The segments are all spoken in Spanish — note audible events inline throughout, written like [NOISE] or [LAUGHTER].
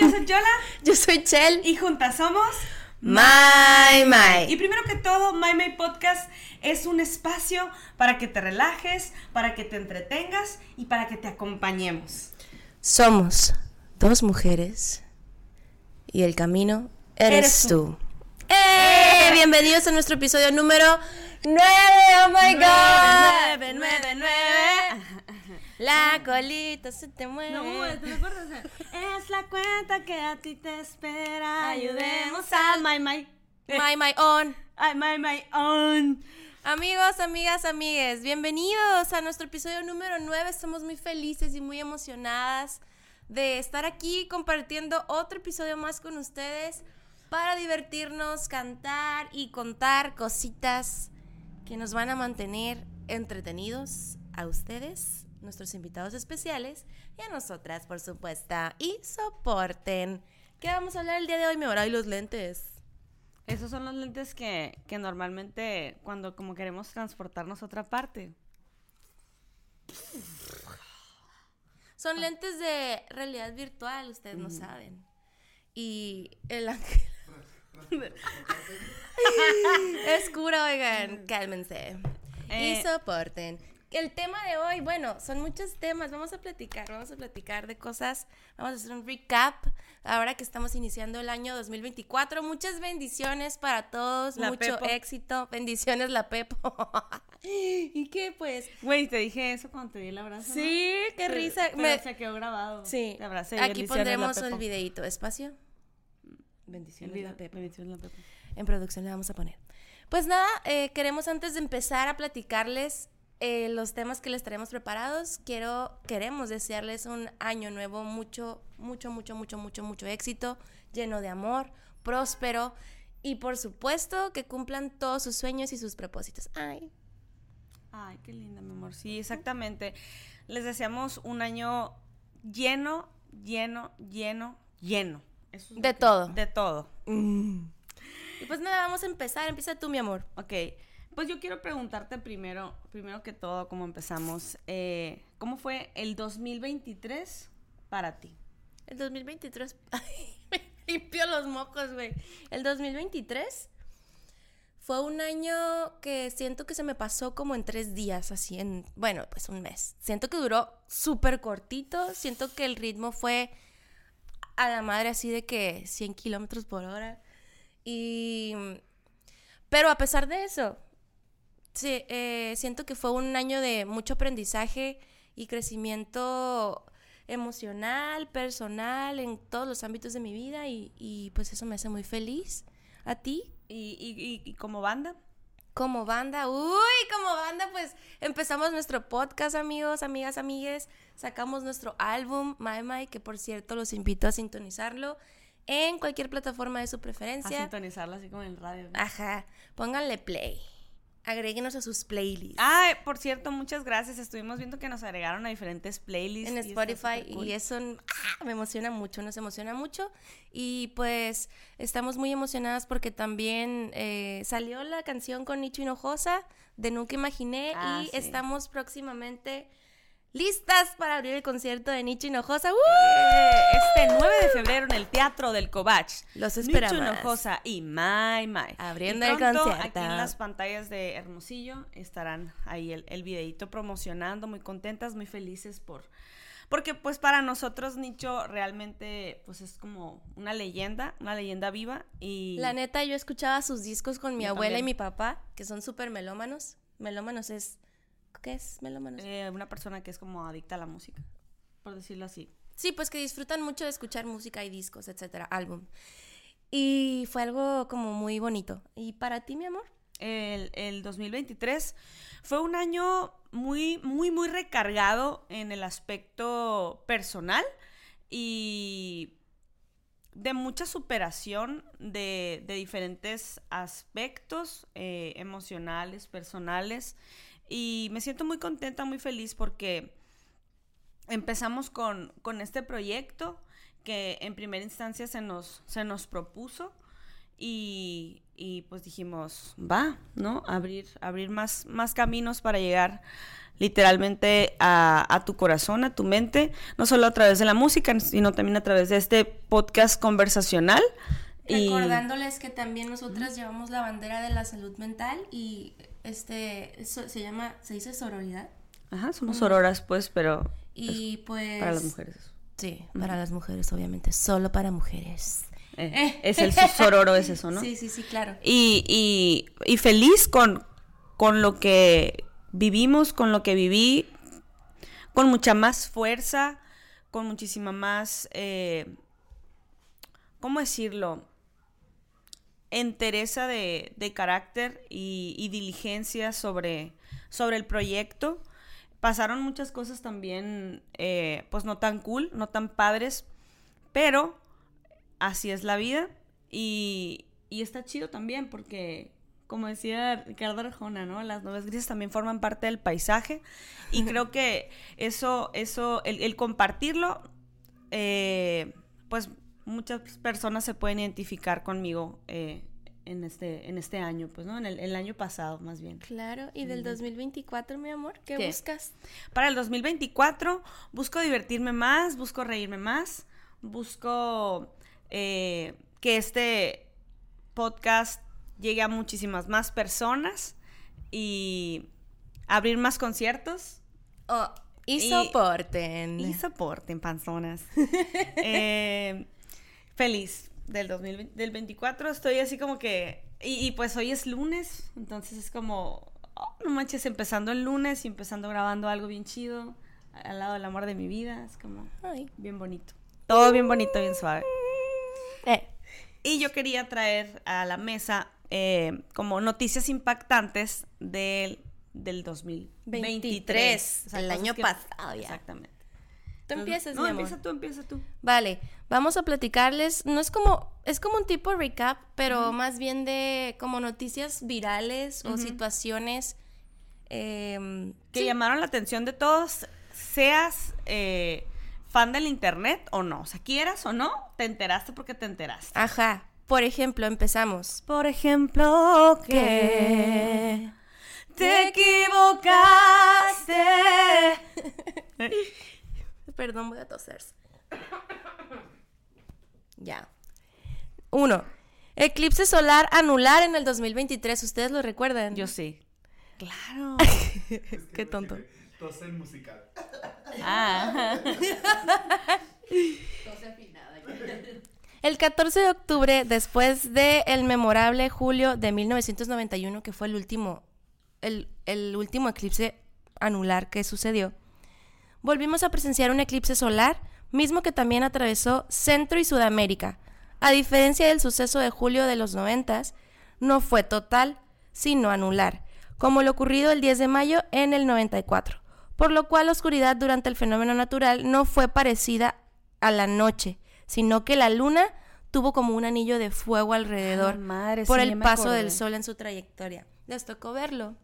Yo soy Yola. yo soy Chel. Y juntas somos My My. Y primero que todo, My My Podcast es un espacio para que te relajes, para que te entretengas y para que te acompañemos. Somos dos mujeres y el camino eres, tú. ¡Eh! Bienvenidos a nuestro episodio número 9. ¡Oh my god! 9, 9, 9. La colita se te mueve. No, ¿te acuerdas? Es la cuenta que a ti te espera. Ayudemos al My My. My My on. Ay, My My on. Amigos, amigas, amigues, bienvenidos a nuestro episodio número 9. Estamos muy felices y muy emocionadas de estar aquí compartiendo otro episodio más con ustedes para divertirnos, cantar y contar cositas que nos van a mantener entretenidos a ustedes, nuestros invitados especiales y a nosotras, por supuesto. Y soporten. ¿Qué vamos a hablar el día de hoy? Me y los lentes. Esos son los lentes que, que normalmente cuando como queremos transportarnos a otra parte. Son lentes de realidad virtual, ustedes no saben. Y el ángel. [LAUGHS] [LAUGHS] es cura, oigan, cálmense. y Eh. soporten. El tema de hoy, bueno, son muchos temas. Vamos a platicar, vamos a platicar de cosas. Vamos a hacer un recap. Ahora que estamos iniciando el año 2024. Muchas bendiciones para todos. La mucho Pepo. éxito. Bendiciones, la Pepo. [LAUGHS] ¿Y qué, pues? Güey, te dije eso cuando te di el abrazo. ¿no? Sí, qué risa. pero Me- se quedó grabado. Sí. Te abracé. Aquí pondremos el videito. Espacio. Bendiciones, la Pepo. bendiciones, la Pepo. En producción le vamos a poner. Pues nada, eh, queremos antes de empezar a platicarles eh, los temas que les traemos preparados, quiero, queremos desearles un año nuevo, mucho, mucho, mucho, mucho, mucho, mucho éxito, lleno de amor, próspero y por supuesto que cumplan todos sus sueños y sus propósitos. Ay, Ay, qué linda, mi amor. Sí, exactamente. Les deseamos un año lleno, lleno, lleno, lleno. Eso es lo De que- todo. De todo. y pues nada, vamos a empezar, empieza tú mi amor. Ok. Pues yo quiero preguntarte primero, primero que todo, cómo empezamos. eh, ¿Cómo fue el 2023 para ti? El 2023. [LAUGHS] Ay, me limpió los mocos, güey. El 2023 fue un año que siento que se me pasó como en tres días, así en. Bueno, pues un mes. Siento que duró súper cortito. Siento que el ritmo fue a la madre, así de que 100 kilómetros por hora. Y. Pero a pesar de eso, sí, eh, siento que fue un año de mucho aprendizaje y crecimiento emocional, personal, en todos los ámbitos de mi vida y, y, pues eso me hace muy feliz. ¿A ti? ¿Y, y, y- y como banda? Como banda, uy, como banda, pues empezamos nuestro podcast, amigos, amigas, amigues. Sacamos nuestro álbum, My My, que por cierto los invito a sintonizarlo en cualquier plataforma de su A preferencia. sintonizarla así como en el radio. Ajá, pónganle play. Agréguenos a sus playlists. Ah, por cierto, muchas gracias. Estuvimos viendo que nos agregaron a diferentes playlists. en y Spotify y eso ah, me emociona mucho, nos emociona mucho y pues estamos muy emocionadas porque también eh, salió la canción con Nicho Hinojosa de Nunca Imaginé Ah, y sí. estamos próximamente listas para abrir el concierto de Nicho Hinojosa. ¡Uh! Este 9 de febrero en el Teatro del Covach. Los Nicho esperamos. Hinojosa y My My. Abriendo Y el concierto. Aquí en las pantallas de Hermosillo estarán ahí el, el videito promocionando, muy contentas, muy felices por... Porque pues para nosotros Nicho realmente pues es como una leyenda, una leyenda viva y... La neta, yo escuchaba sus discos con mi Yo abuela también. y mi papá, que son súper melómanos. Melómanos es... ¿Qué es melómanos? eh, una persona que es como adicta a la música, por decirlo así. Sí, pues que disfrutan mucho de escuchar música y discos, etcétera, álbum. Y fue algo como muy bonito. ¿Y para ti, mi amor? el, el 2023 fue un año muy, muy, muy recargado en el aspecto personal y de mucha superación de, de diferentes aspectos eh, emocionales, personales. Y me siento muy contenta, muy feliz porque empezamos con, con este proyecto que en primera instancia se nos, se nos propuso y, y pues dijimos, va, ¿no? Abrir, abrir más, más caminos para llegar literalmente a, a, tu corazón, a tu mente, no solo a través de la música, sino también a través de este podcast conversacional. Recordándoles que también nosotras llevamos la bandera de la salud mental y este eso se llama, se dice sororidad. Ajá, somos sororas pues, pero y pues para las mujeres. Sí, para las mujeres obviamente, solo para mujeres. Eh, es el sororo, es eso, ¿no? [LAUGHS] Sí, sí, sí, claro. Y, y, y feliz con, con lo que vivimos, con lo que viví, con mucha más fuerza, con muchísima más, eh, ¿cómo decirlo? Entereza de, de carácter y, y, diligencia sobre, sobre el proyecto. Pasaron muchas cosas también, eh, pues no tan cool, no tan padres, pero así es la vida y, y está chido también porque como decía Ricardo Arjona, ¿no? Las nubes grises también forman parte del paisaje y creo [LAUGHS] que eso, eso, el, el compartirlo, eh, pues muchas personas se pueden identificar conmigo eh, en este, en este año, pues, ¿no? En el, el, año pasado, más bien. Claro, y del 2024, mi amor, ¿qué, ¿Qué, buscas? Para el 2024 busco divertirme más, busco reírme más, busco eh, que este podcast llegue a muchísimas más personas y abrir más conciertos. Oh, y, soporten. Y, soporten, panzonas. [LAUGHS] eh, feliz del 2024. Estoy así como que. Y, y, pues hoy es lunes, entonces es como. Oh, no manches, empezando el lunes y empezando grabando algo bien chido al lado del amor de mi vida. Es como. Ay. Bien bonito. Todo bien bonito, bien suave. Eh. Y yo quería traer a la mesa eh, como noticias impactantes del, del 2023. o sea, el año que, pasado ya. Exactamente. Tú empiezas, no, mi amor. empieza tú, empieza tú. Vale, vamos a platicarles, no es como, es como un tipo recap, pero uh -huh. más bien de como noticias virales uh -huh. o situaciones eh, que sí. llamaron la atención de todos, seas eh, fan del internet o no, o sea, quieras o no, te enteraste porque te enteraste. Ajá, por ejemplo, empezamos. Por ejemplo, que te equivocaste. [LAUGHS] Perdón, voy a toser. [COUGHS] Ya. Uno. Eclipse solar anular en el 2023. ¿Ustedes lo recuerdan? Yo sí. Claro. [LAUGHS] es que Qué tonto. Tose musical. Ah. Tose [LAUGHS] afinada. El 14 de octubre, después del el memorable julio de 1991, que fue el último, el, el último eclipse anular que sucedió, volvimos a presenciar un eclipse solar, mismo que también atravesó Centro y Sudamérica. A diferencia del suceso de julio de los 90, no fue total, sino anular, como lo ocurrido el 10 de mayo en el 94, por lo cual la oscuridad durante el fenómeno natural no fue parecida a la noche, sino que la luna tuvo como un anillo de fuego alrededor Ay, madre, por sí, el paso del sol en su trayectoria. Les tocó verlo.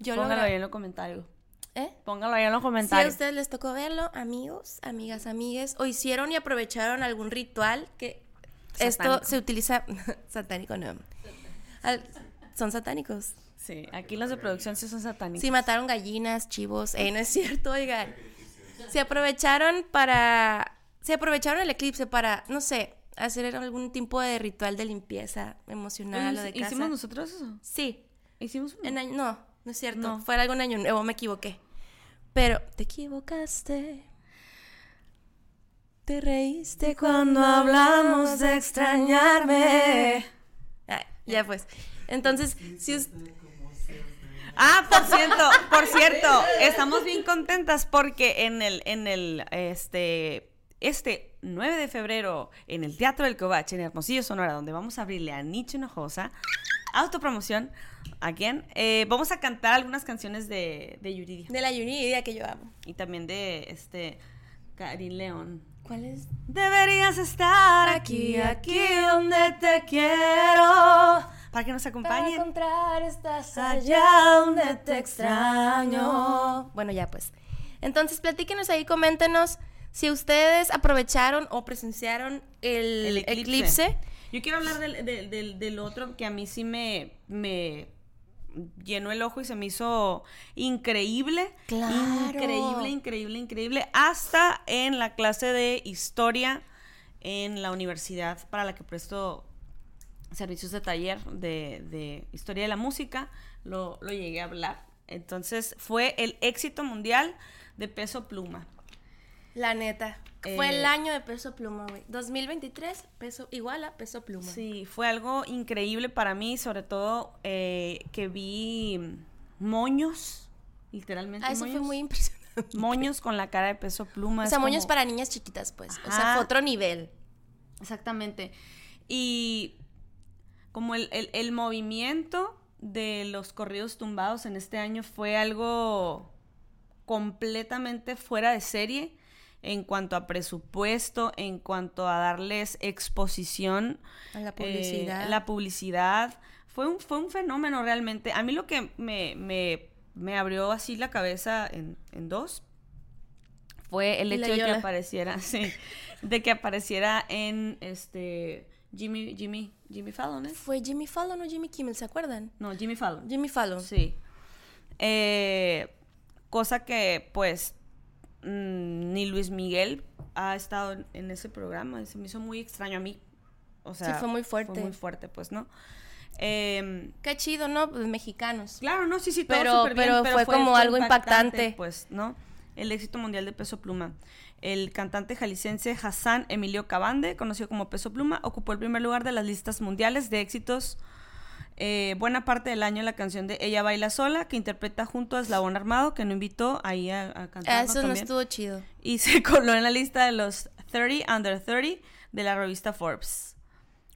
Yo Póngalo ahí en los comentarios. ¿Eh? Póngalo ahí en los Si a comentarios. ustedes les tocó verlo, amigos, amigas, amigues, o hicieron y aprovecharon algún ritual que esto se utiliza [LAUGHS] satánico no. Al- son satánicos. Sí, aquí los de producción sí son satánicos. Sí, mataron gallinas, chivos. Eh, no es cierto, oigan. Se aprovecharon para. Se aprovecharon el eclipse para, no sé, hacer algún tipo de ritual de limpieza emocional o de casa. ¿Hicimos nosotros eso? Sí. ¿Hicimos? En año- no, no es cierto. No. Fue algún año nuevo, me equivoqué. Pero te equivocaste. Te reíste Cuando hablamos de extrañarme. Ya pues. Entonces, si us- Ah, por cierto, por cierto, estamos bien contentas porque en el, en el, este, este 9 de febrero, en el Teatro del Covache, en Hermosillo, Sonora, donde vamos a abrirle a Nietzsche Hinojosa, autopromoción, ¿a quién? Eh, vamos a cantar algunas canciones de, de Yuridia de la Yuridia que yo amo. y también de, este, Karin León. ¿Cuál es? Deberías estar aquí, aquí donde te quiero. Para que nos Para acompañen. encontrar estás Allá donde te extraño. Bueno, ya pues. Entonces, platíquenos ahí, coméntenos Si ustedes aprovecharon o presenciaron el, El eclipse. eclipse. Yo quiero hablar del, del- del- del otro que a mí sí me, me llenó el ojo y se me hizo increíble. Claro. Increíble, increíble, increíble. Hasta en la clase de historia en la universidad para la que presto servicios de taller de, de historia de la música, lo, lo llegué a hablar. Entonces fue el éxito mundial de peso pluma. La neta. Fue el Eh, año de peso pluma, güey. 2023, peso igual a peso pluma. Sí, fue algo increíble para mí, sobre todo eh, que vi moños, literalmente. Ah, eso fue muy impresionante. Moños con la cara de peso pluma. O sea, moños como- para niñas chiquitas, pues. O sea, fue otro nivel. Exactamente. Y como el, el- el movimiento de los corridos tumbados en este año fue algo completamente fuera de serie en cuanto a presupuesto, en cuanto a darles exposición. A la eh, publicidad. la publicidad. Fue un, fue un fenómeno realmente. A mí lo que me, me- me abrió así la cabeza en, en dos fue el hecho de que apareciera, [LAUGHS] sí, de que apareciera en este Jimmy, Jimmy, Jimmy Fallon, ¿es? ¿Fue Jimmy Fallon o Jimmy Kimmel? ¿Se acuerdan? No, Jimmy Fallon. Jimmy Fallon. Sí. Eh, cosa que, pues, mm, ni Luis Miguel ha estado en, en ese programa. Se me hizo muy extraño a mí. O sea, fue muy fuerte. Fue muy fuerte, pues, ¿no? Em, Qué chido, ¿no? Pues mexicanos. claro, no, sí, sí, todo Pero- bien, pero fue como algo impactante. Pues, ¿no? El éxito mundial de Peso Pluma. El cantante jalisciense Hassan Emilio Cabande, conocido como Peso Pluma, ocupó el primer lugar de las listas mundiales de éxitos eh, buena parte del año la canción de Ella Baila Sola, que interpreta junto a Eslabón Armado, que no invitó ahí a, a cantar. Ah. Eso no También. estuvo chido. Y [LAUGHS] se coló en la lista de los 30 Under 30 de la revista Forbes.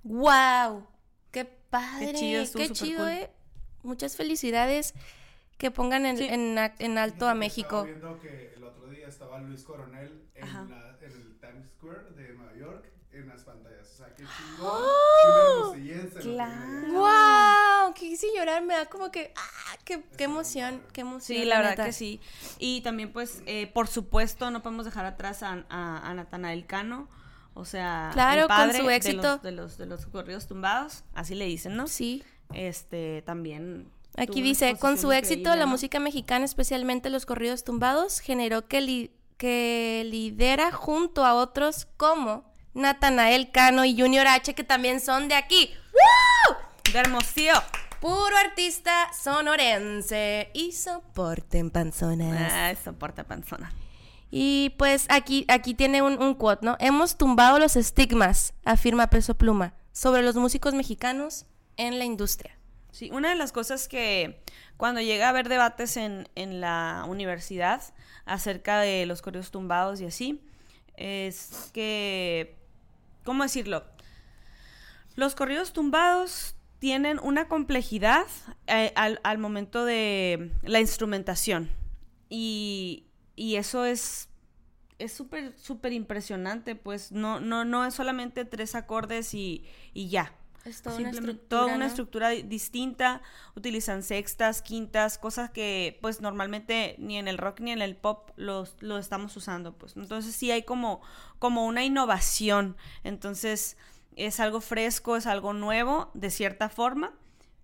¡Wow! ¡Qué padre! Qué chido, estuvo Qué chido, cool. eh. Muchas felicidades que pongan en, Sí. en, en alto a México. Estaba viendo que el otro día estaba Luis Coronel en, la- en el Times Square de Nueva York en las pantallas. O sea, qué chingón. ¡Oh! que Claro. ¡Wow! Quise llorar, me da como que. ¡Ah! ¡Qué, qué emoción! ¡Qué emoción! Sí, la verdad neta. que sí. Y también, pues, eh, por supuesto, no podemos dejar atrás a, a, a Natanael Cano. O sea, Claro, el con padre su de éxito. los- De los, de los, corridos tumbados, así le dicen, ¿no? Sí. Este, también. Aquí dice, con su éxito, la ¿no? música mexicana, especialmente los corridos tumbados, generó que, li- que lidera junto a otros como Natanael Cano y Junior H, que también son de aquí. ¡Woo! De Hermosillo. Puro artista sonorense y soporten panzonas. Ah, soporta panzona. Y pues aquí, aquí tiene un, un quote, ¿no? Hemos tumbado los estigmas, afirma Peso Pluma, sobre los músicos mexicanos en la industria. Sí, una de las cosas que cuando llega a haber debates en, en la universidad acerca de los corridos tumbados y así, es que, ¿cómo decirlo? Los corridos tumbados tienen una complejidad eh, al, al momento de la instrumentación. Y, y eso es es súper, súper impresionante, pues no, no, no es solamente tres acordes y, y ya. Es toda una estructura, toda una ¿no? estructura di- distinta, utilizan sextas, quintas, cosas que pues normalmente ni en el rock ni en el pop los, lo estamos usando, pues. Entonces sí hay como, como una innovación, entonces es algo fresco, es algo nuevo, de cierta forma,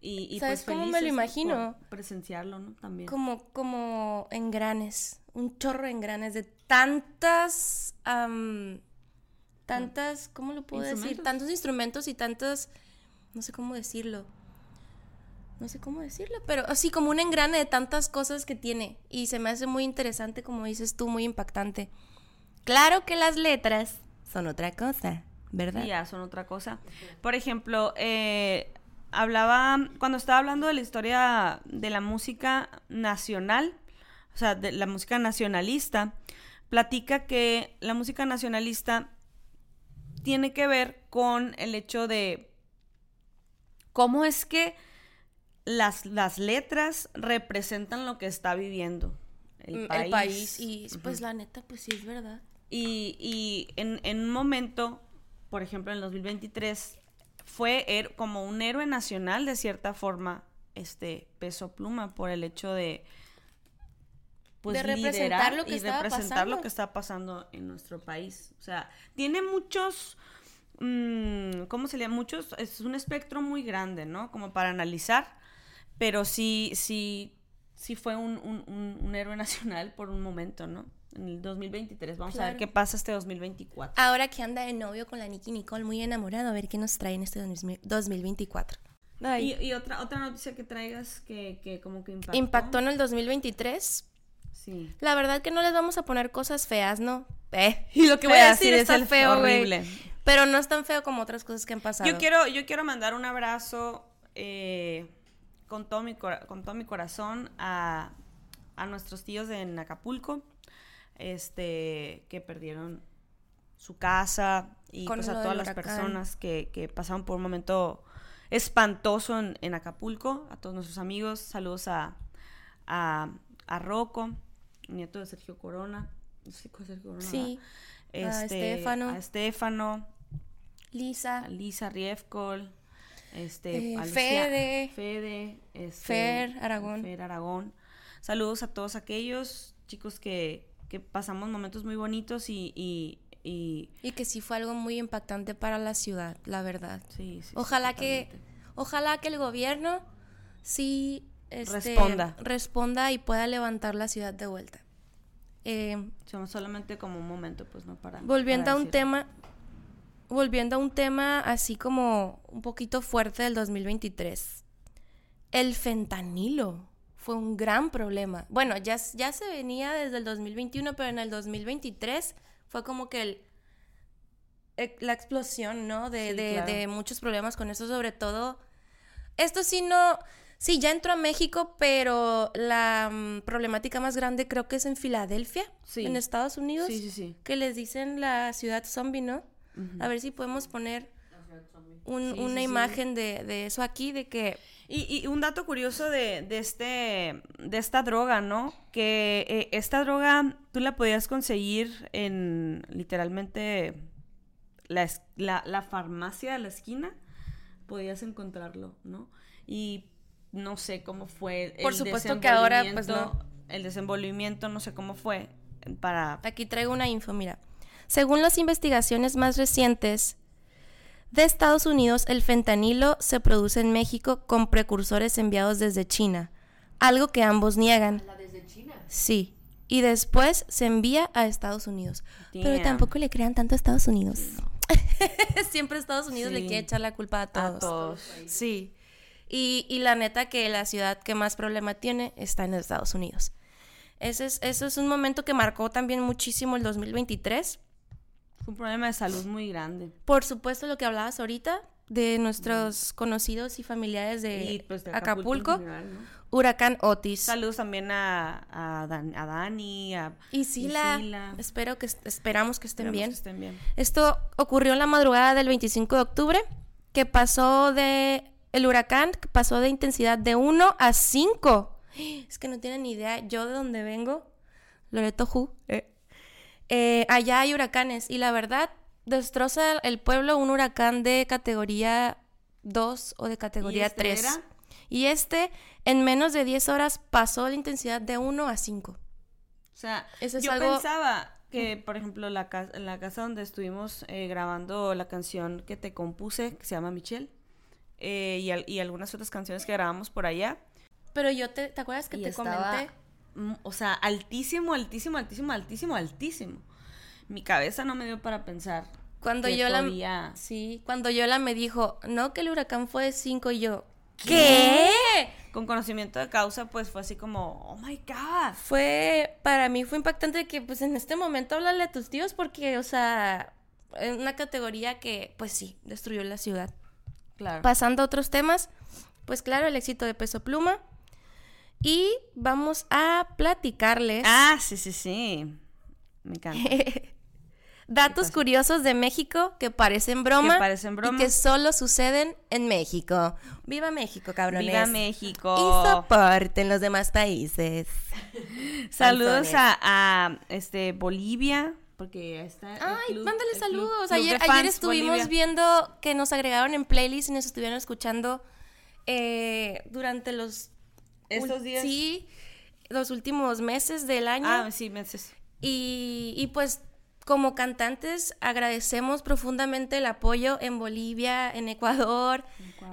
y, y ¿Sabes pues cómo me lo imagino? presenciarlo, ¿no? También. Como, como engranes, un chorro de engranes de tantas, tantas, ¿cómo lo puedo decir? Tantos instrumentos y tantas, no sé cómo decirlo. No sé cómo decirlo, pero así como un engrane de tantas cosas que tiene. Y se me hace muy interesante, como dices tú, muy impactante. Claro que las letras son otra cosa, ¿verdad? Ya son otra cosa. Por ejemplo, eh, hablaba, cuando estaba hablando de la historia de la música nacional, o sea, de la música nacionalista, platica que la música nacionalista tiene que ver con el hecho de cómo es que las, las letras representan lo que está viviendo el Mm, país. El país. Y pues la neta, pues sí es verdad. Y, y en, en un momento, por ejemplo, en el 2023, fue como un héroe nacional de cierta forma, este Peso Pluma, por el hecho de, pues De representar liderar lo que y representar pasando. lo que está pasando en nuestro país. O sea, tiene muchos, mm, ¿cómo se le llama? Muchos, es un espectro muy grande, ¿no? Como para analizar, pero sí, sí, sí fue un, un- un- un héroe [LAUGHS] nacional por un momento, ¿no? En el 2023. Vamos a ver Claro. qué pasa este 2024. Ahora que anda de novio con la Nicky Nicole, muy enamorado, a ver qué nos trae en este 2000 2024. Ay, Y, y otra, otra noticia que traigas que, que como que impactó. impactó en el 2023. Sí. La verdad que no les vamos a poner cosas feas, ¿no? Eh, [LAUGHS] y lo que voy a decir sí, es el feo, güey. horrible. Pero no es tan feo como otras cosas que han pasado. Yo quiero, yo quiero mandar un abrazo eh, con, todo mi, con todo mi corazón a, a nuestros tíos en Acapulco, este, que perdieron su casa y Con pues, a todas las personas que, que pasaron por un momento espantoso en, en Acapulco, a todos nuestros amigos, saludos a, a, a Rocco, nieto de Sergio Corona. Sergio Sí. A Este, Estefano. A Estefano, Lisa, a Lisa Riefcol, este, Eh, a Lucía- Fede. Fede, este, Fer Aragón. Fer Aragón. Saludos a todos aquellos chicos que, que pasamos momentos muy bonitos y, y, y- y que sí fue algo muy impactante para la ciudad, la verdad. sí, sí, sí, Ojalá que, ojalá que el gobierno sí este, Responda. responda y pueda levantar la ciudad de vuelta. Eh, Somos solamente como un momento, pues no para. volviendo para a un tema, volviendo a un tema así como un poquito fuerte del 2023. El fentanilo fue un gran problema. Bueno, ya, ya se venía desde el 2021, pero en el 2023 fue como que el, e- la explosión, ¿no? De, Sí, de- claro. de muchos problemas con eso, sobre todo. Esto sí no. Sí, ya entró a México, pero la mm, problemática más grande creo que es en Filadelfia, Sí. en Estados Unidos Sí, sí, sí. que les dicen la ciudad zombie, ¿no? A ver si podemos poner un- Sí, una sí, sí. imagen de, de eso aquí, de que Y, y un dato curioso de, de este, de esta droga, ¿no? Que eh, esta droga tú la podías conseguir en literalmente la, la, la farmacia de la esquina, podías encontrarlo, ¿no? Y no sé cómo fue el Por supuesto que ahora, pues, desenvolvimiento- El desenvolvimiento, no sé cómo fue para... aquí traigo una info, mira. Según las investigaciones más recientes de Estados Unidos, el fentanilo se produce en México con precursores enviados desde China, algo que ambos niegan. La desde China. Sí. Y después se envía a Estados Unidos. Pero tampoco le crean tanto a Estados Unidos. [LAUGHS] Siempre Estados Unidos le quiere echar la culpa a todos. A todos. Sí. Y, y la neta que la ciudad que más problema tiene está en Estados Unidos. Ese es, eso es un momento que marcó también muchísimo el 2023. Fue un problema de salud muy grande. Por supuesto, lo que hablabas ahorita de nuestros conocidos y familiares de, Y pues de Acapulco, en general, ¿no? huracán Otis. Saludos también a, a, Dan- a Dani, a Y Sila, Sila. espero que esperamos que estén bien. que estén bien. Esto ocurrió en la madrugada del 25 de octubre, que pasó de el huracán pasó de intensidad de 1 a 5. Es que no tienen ni idea, yo de donde vengo, Loreto Ju, eh, eh, allá hay huracanes y la verdad destroza el pueblo un huracán de categoría 2 o de categoría este 3. era? Y este en menos de 10 horas pasó de intensidad de 1 a 5. O sea, Eso es yo algo- pensaba que, por ejemplo, la casa, la casa donde estuvimos eh, grabando la canción que te compuse, que se llama Michelle, eh, y, al- y algunas otras canciones que grabamos por allá, Pero yo te, ¿te acuerdas que y te estaba, comenté? mm, o sea, altísimo, altísimo, altísimo, altísimo, altísimo. Mi cabeza no me dio para pensar. Cuando yo la podía- Sí, cuando Yola me dijo, "No, que el huracán fue de 5" y yo, ¿qué? Con conocimiento de causa, pues fue así como, oh my god. Fue para mí fue impactante que pues en este momento háblale a tus tíos porque, o sea, en una categoría que pues sí, destruyó la ciudad. Claro. Pasando a otros temas, pues claro, el éxito de Peso Pluma y vamos a platicarles Ah, sí, sí, sí. Me encanta. [LAUGHS] datos curiosos de México que parecen broma, Que parecen broma. y que solo suceden en México. ¡Viva México, cabrones! Viva Y México. soporten los demás países. [LAUGHS] Saludos a, a, este Bolivia, porque está Ay, club- mándale saludos. club ayer, ayer estuvimos Bolivia. viendo que nos agregaron en playlist y nos estuvieron escuchando eh, durante los Estos días. Sí. los últimos meses del año. Ah, sí, meses. Y, y pues como cantantes agradecemos profundamente el apoyo en Bolivia, en Ecuador,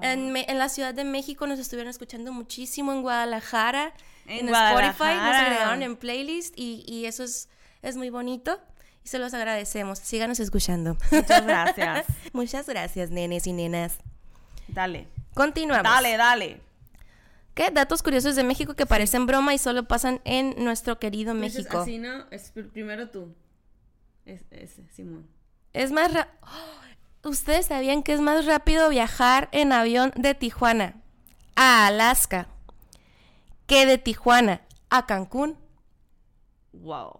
En, Me- en la Ciudad de México nos estuvieron escuchando muchísimo, en Guadalajara, En en, Spotify, nos agregaron en playlist y, y eso es, es muy bonito y se los agradecemos. Síganos escuchando. Muchas [LAUGHS] gracias. Muchas gracias, nenes y nenas. Dale. Continuamos. Dale, dale. ¿Qué? Datos curiosos de México que parecen broma y solo pasan en nuestro querido Entonces, México. Así, ¿no? Es pr- primero tú. Es, Simón. Es más ra- ¡Oh! [GASPS] ¿Ustedes sabían que es más rápido viajar en avión de Tijuana a Alaska que de Tijuana a Cancún? Wow.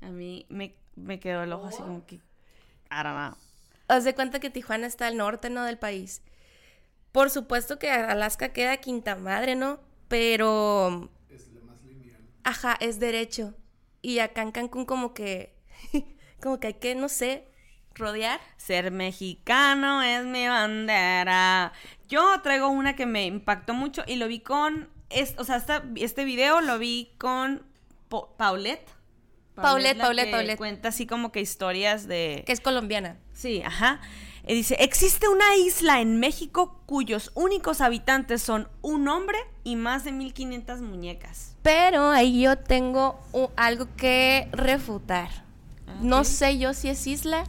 A mí me, me quedó el ojo así como que... I don't know. Haz de cuenta que Tijuana está al norte, ¿no? Del país. Por supuesto que Alaska queda quinta madre, ¿no? Pero, Es lo más lineal. ajá, es derecho. Y acá en Cancún como que, [LAUGHS] como que hay que, no sé, rodear. Ser mexicano es mi bandera. Yo traigo una que me impactó mucho y lo vi con... es- o sea, esta- este video lo vi con Po- Paulette. Paulette, la Paulette, Paulette. Cuenta así como que historias de... Que es colombiana. Sí, ajá. Y dice, existe una isla en México cuyos únicos habitantes son un hombre y más de 1500 muñecas. Pero ahí yo tengo algo que refutar. No ok. sé yo si es isla.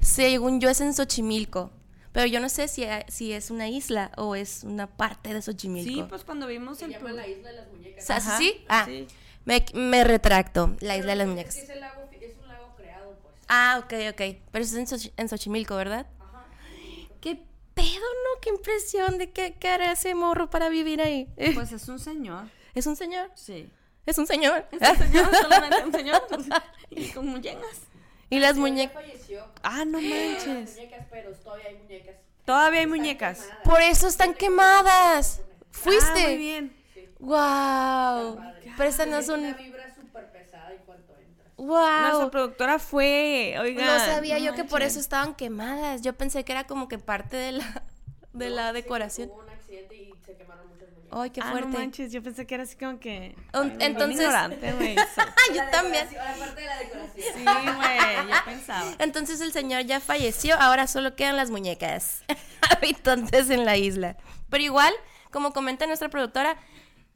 Según yo es en Xochimilco. Pero yo no sé si, si es una isla o es una parte de Xochimilco. Sí, pues cuando vimos el... pro- isla de las muñecas. ¿sí? Ah, sí. Me, me retracto. La isla de las muñecas. Es, el lago, es un lago creado, pues. Ah, ok, ok. Pero es en, Xochi- en Xochimilco, ¿verdad? ¿Qué pedo, no? Qué impresión de qué, qué hará ese morro para vivir ahí. Pues es un señor. ¿Es un señor? Sí. Es un señor. Es un señor, [LAUGHS] solamente un señor. Y con muñecas. y las muñecas. falleció. Ah, no Las manches. muñecas, pero todavía hay muñecas. Todavía hay Están muñecas. quemadas. Por eso están quemadas. ¿Fuiste? Ah, muy bien. Wow. Padre. Préstanos Tiene un. una vibra súper pesada en cuanto entras. Nuestra Wow. productora fue, oiga. No sabía yo que por eso estaban quemadas. Yo pensé que era como que parte de la de la No, sí, decoración. Hubo un accidente y se quemaron muchas muñecas. Ay, qué ah, fuerte. no manches, yo pensé que era así como que... Un- entonces- ignorante, güey. [LAUGHS] Ah, yo La también. Aparte de la decoración. Sí, güey, yo pensaba. Entonces el señor ya falleció, ahora solo quedan las muñecas [LAUGHS] habitantes en la isla. Pero igual, como comenta nuestra productora,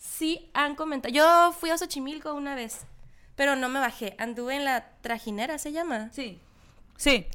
sí han comentado. Yo fui a Xochimilco una vez, pero no me bajé. Anduve en la trajinera, se llama. Sí. Sí.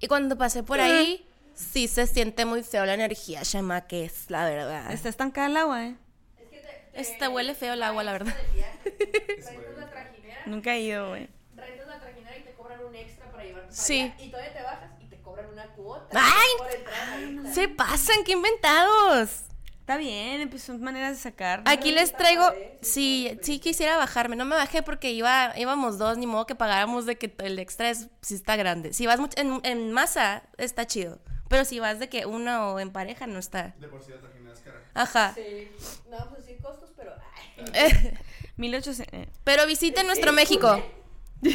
Y cuando pasé por ahí, sí se siente muy feo la energía, llama que es la verdad. Está estancada el agua, ¿eh? Es que te, te Este huele feo el agua, la verdad. [LAUGHS] la trajinera, Nunca he ido, güey. rentas la trajinera y te cobran un extra para llevarte Sí. allá, Y todavía te bajas y te cobran una cuota. ¡Ay! Por entrar ahí. Se pasan, qué inventados. Está bien, pues son maneras de sacar. Aquí les traigo, sí, sí quisiera bajarme, no me bajé porque iba, íbamos dos, ni modo que pagáramos de que el extra es, sí está grande. Si vas mucho- en, en masa, está chido, pero si vas de que uno o en pareja, no está. De por sí la es cara. Ajá. Sí, no vamos a decir costos, pero. ay, [LAUGHS] 1800... eh. Pero visiten nuestro México. [LAUGHS]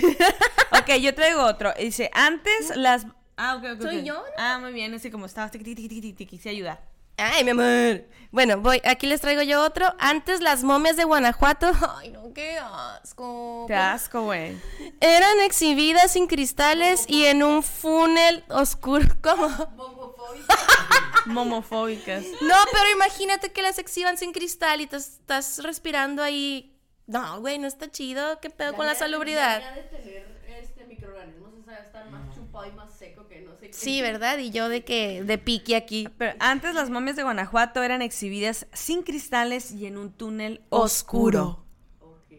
Ok, yo traigo otro. Dice, antes las... Ah, ok, ok. ¿Soy yo, no? Ah, muy bien, así como estaba... tiqui, tiqui, tiqui, tiqui, quise ayudar. Ay, mi amor. Bueno, voy, aquí les traigo yo otro. Antes las momias de Guanajuato, [LAUGHS] ay no, qué asco. Te asco, güey. Eran exhibidas sin cristales y en un funnel oscuro. [LAUGHS] ¿Cómo? Homofóbica. [LAUGHS] Momofóbicas. No, pero imagínate que las exhiban sin cristal y te estás respirando ahí. No, güey, no está chido. ¿Qué pedo con la salubridad? de tener este microorganismos, o sea, estar más chupado y más seco que no sé qué. Sí, ¿verdad? Y yo de que de piqui aquí. Pero antes las momias de Guanajuato eran exhibidas sin cristales y en un túnel Oscuro. oscuro. Ok.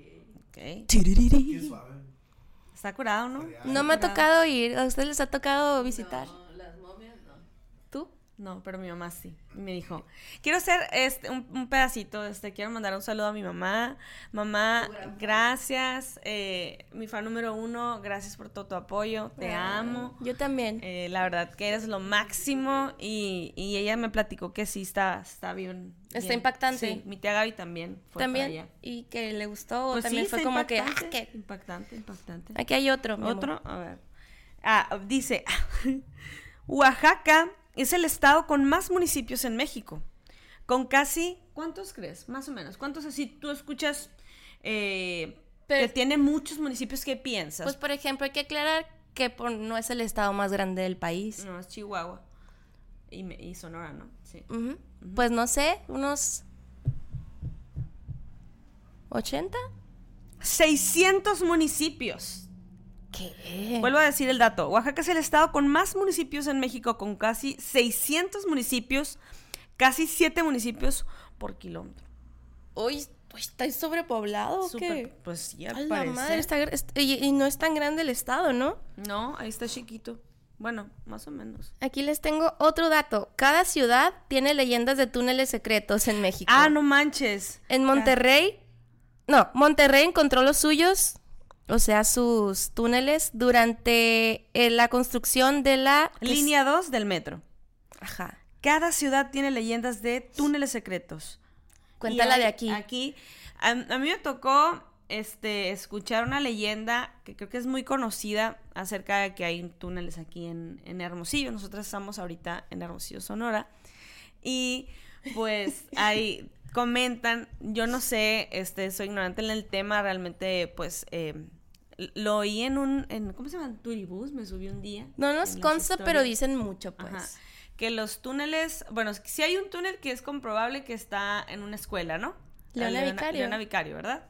Ok. Qué suave. Está curado, ¿no? No me ha tocado ir. ¿A ustedes les ha tocado visitar? No, las momias no. ¿Tú? No, pero mi mamá sí. Me dijo, quiero hacer este, un, un pedacito, este, quiero mandar un saludo a mi mamá. Mamá, gracias. eh, mi fan número uno, gracias por todo tu apoyo. Te amo. Yo también. Eh, la verdad que eres lo máximo y, y ella me platicó que sí está, está bien. Está bien. impactante. Sí, mi tía Gaby también fue para también. allá. Y que le gustó. Pues también sí, fue como que. Ah, impactante, que- Impactante, impactante. Aquí hay otro. mi amor. Otro, a ver. Ah, dice, [LAUGHS] Oaxaca es el estado con más municipios en México. Con casi, ¿cuántos crees? Más o menos. ¿Cuántos así tú escuchas eh, Pero- que tiene muchos municipios, ¿qué piensas? Pues, por ejemplo, hay que aclarar que por- no es el estado más grande del país. no, es Chihuahua y, Sonora, ¿no? Sí. Pues no sé, unos 80. 600 municipios. ¿Qué? Vuelvo a decir el dato. Oaxaca es el estado con más municipios en México, con casi 600 municipios, casi 7 municipios por kilómetro. Hoy está sobrepoblado qué? Pues sí, al A la madre, está y, y no es tan grande el estado, ¿no? No, ahí está chiquito. Bueno, más o menos. Aquí les tengo otro dato. Cada ciudad tiene leyendas de túneles secretos en México. Ah, no manches. En Monterrey, no, Monterrey encontró los suyos, o sea, sus túneles, durante eh, la construcción de la... Línea 2 del metro. Ajá. Cada ciudad tiene leyendas de túneles secretos. Cuéntala de hay- aquí. Aquí, a, a mí me tocó este, escuchar una leyenda que creo que es muy conocida acerca de que hay túneles aquí en, en Hermosillo. Nosotros estamos ahorita en Hermosillo, Sonora. Y pues [LAUGHS] ahí comentan, yo no sé, este, soy ignorante en el tema, realmente pues eh, lo oí en un, en, ¿cómo se llama? Turibús, me subí un día. No nos consta, pero dicen mucho, pues. Ajá. Que los túneles, bueno, si hay un túnel que es comprobable que está en una escuela, ¿no? La Leona Vicario. Leona Vicario, ¿verdad?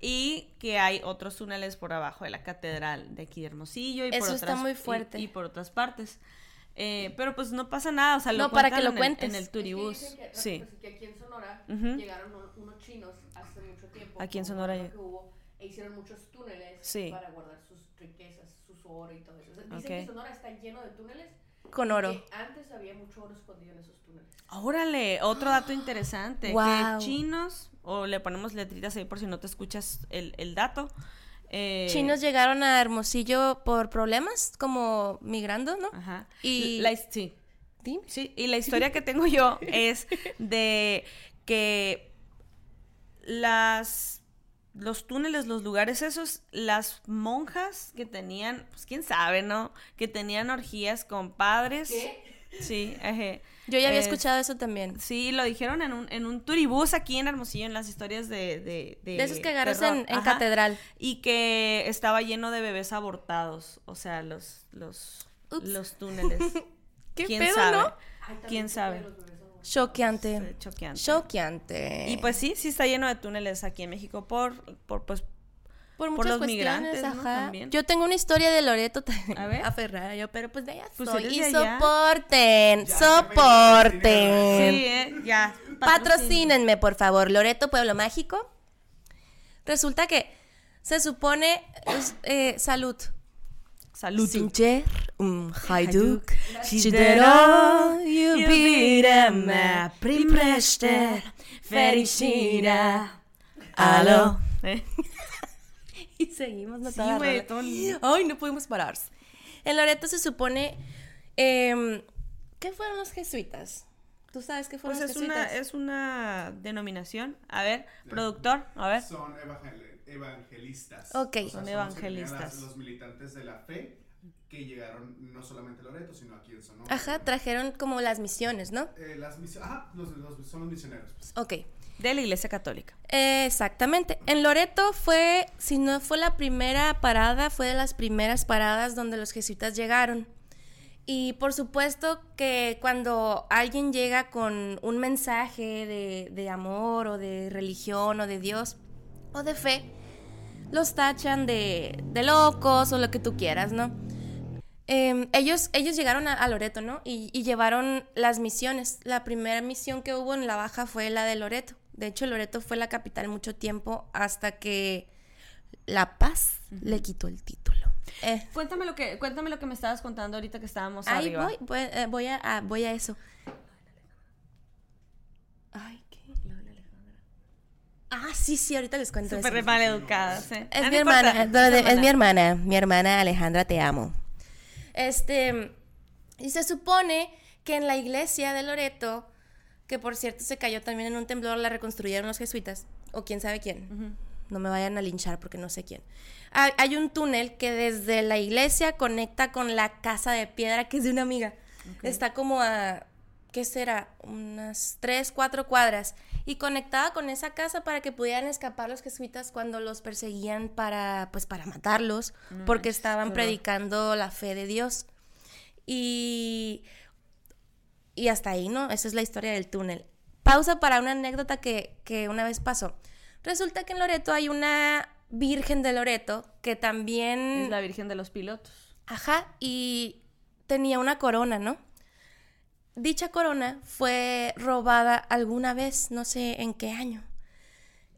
Y que hay otros túneles por abajo de la catedral de aquí de Hermosillo y por Eso está otras muy y- fuerte. Y, por otras partes. Eh, pero pues no pasa nada, o sea, lo No, para que lo en el- cuentes. En el, Es que turibús. que, Sí. pues, que aquí en Sonora llegaron un- unos chinos hace mucho tiempo. Aquí en por Sonora problema ya- que hubo, e hicieron muchos túneles Sí. para guardar sus riquezas, sus oro y todo eso. O sea, dicen que Sonora está lleno de túneles. Con oro. Que antes había mucho oro escondido en esos túneles. Órale, otro dato interesante. Que chinos, o le ponemos letritas ahí por si no te escuchas el, el dato. eh, Chinos llegaron a Hermosillo por problemas, como migrando, ¿no? Ajá. Y- La, sí. Dime. Sí, y la historia que tengo yo es de que las los túneles, los lugares esos, las monjas que tenían, pues quién sabe, ¿no? Que tenían orgías con padres. ¿Qué? Sí. Yo ya había Es- escuchado eso también. Sí, lo dijeron en un, en un turibús aquí en Hermosillo, en las historias de... De, De esos que agarras en, catedral. Y que estaba lleno de bebés abortados, o sea, los, los, Ups. los túneles. [LAUGHS] ¿Qué ¿Quién pedo, sabe? no? ¿Quién sabe? Choqueante. Choqueante. Choqueante. Y pues sí, sí está lleno de túneles aquí en México por, por pues, por los migrantes. También. Yo tengo una historia de Loreto también. A ver. [LAUGHS] Aferrada yo, pero pues de allá Pues soy. Y allá. soporten, Ya, soporten. sí, eh, ya. Patrocínenme, por favor. Loreto, Pueblo Mágico. Resulta que se supone. eh, salud. Salud. Sincher, un hajduk, Chidero, jubirama, primrester, ferishira. Aló. Eh, [LAUGHS] Y seguimos, no Sí, güey, Ay, no pudimos parar. En Loreto se supone. em, ¿Qué fueron los jesuitas? ¿Tú sabes qué fueron Pues los es una, jesuitas? es una denominación. A ver, productor, a ver. Son evangel- evangelistas. Ok. O sea, Son evangelistas. las- los militantes de la fe que llegaron no solamente a Loreto, sino aquí en Sonora. Ajá, trajeron como las misiones, ¿no? Eh, las misi- Ajá, los, los- son los misioneros. pues. Ok. De la iglesia católica. Exactamente. En Loreto fue, si no fue la primera parada, fue de las primeras paradas donde los jesuitas llegaron. Y por supuesto que cuando alguien llega con un mensaje de, de amor o de religión o de Dios o de fe, los tachan de, de locos o lo que tú quieras, ¿no? Em, ellos, ellos llegaron a, a Loreto, ¿no? Y, y llevaron las misiones. La primera misión que hubo en la baja fue la de Loreto. De hecho, Loreto fue la capital mucho tiempo hasta que La Paz le quitó el título. Eh, Cuéntame lo que, cuéntame lo que me estabas contando ahorita que estábamos ahí arriba. voy, voy, eh, voy a, a- voy a eso. Ay. Ah, sí, sí, ahorita les cuento Súper eso. maleducadas, ¿eh? Es Ah, mi no hermana, es de- de- es hermana. mi hermana, mi hermana Alejandra, te amo. Este, y se supone que en la iglesia de Loreto, que por cierto se cayó también en un temblor, la reconstruyeron los jesuitas, o quién sabe quién. No me vayan a linchar porque no sé quién. Hay, hay un túnel que desde la iglesia conecta con la casa de piedra que es de una amiga. Está como a, ¿qué será? Unas tres, cuatro cuadras. Y conectaba con esa casa para que pudieran escapar los jesuitas cuando los perseguían para, pues, para matarlos, porque estaban predicando la fe de Dios. Y, y hasta ahí, ¿no? Esa es la historia del túnel. Pausa para una anécdota que, que una vez pasó. Resulta que en Loreto hay una Virgen de Loreto que también... Es la Virgen de los Pilotos. Ajá, y tenía una corona, ¿no? Dicha corona fue robada alguna vez, no sé en qué año.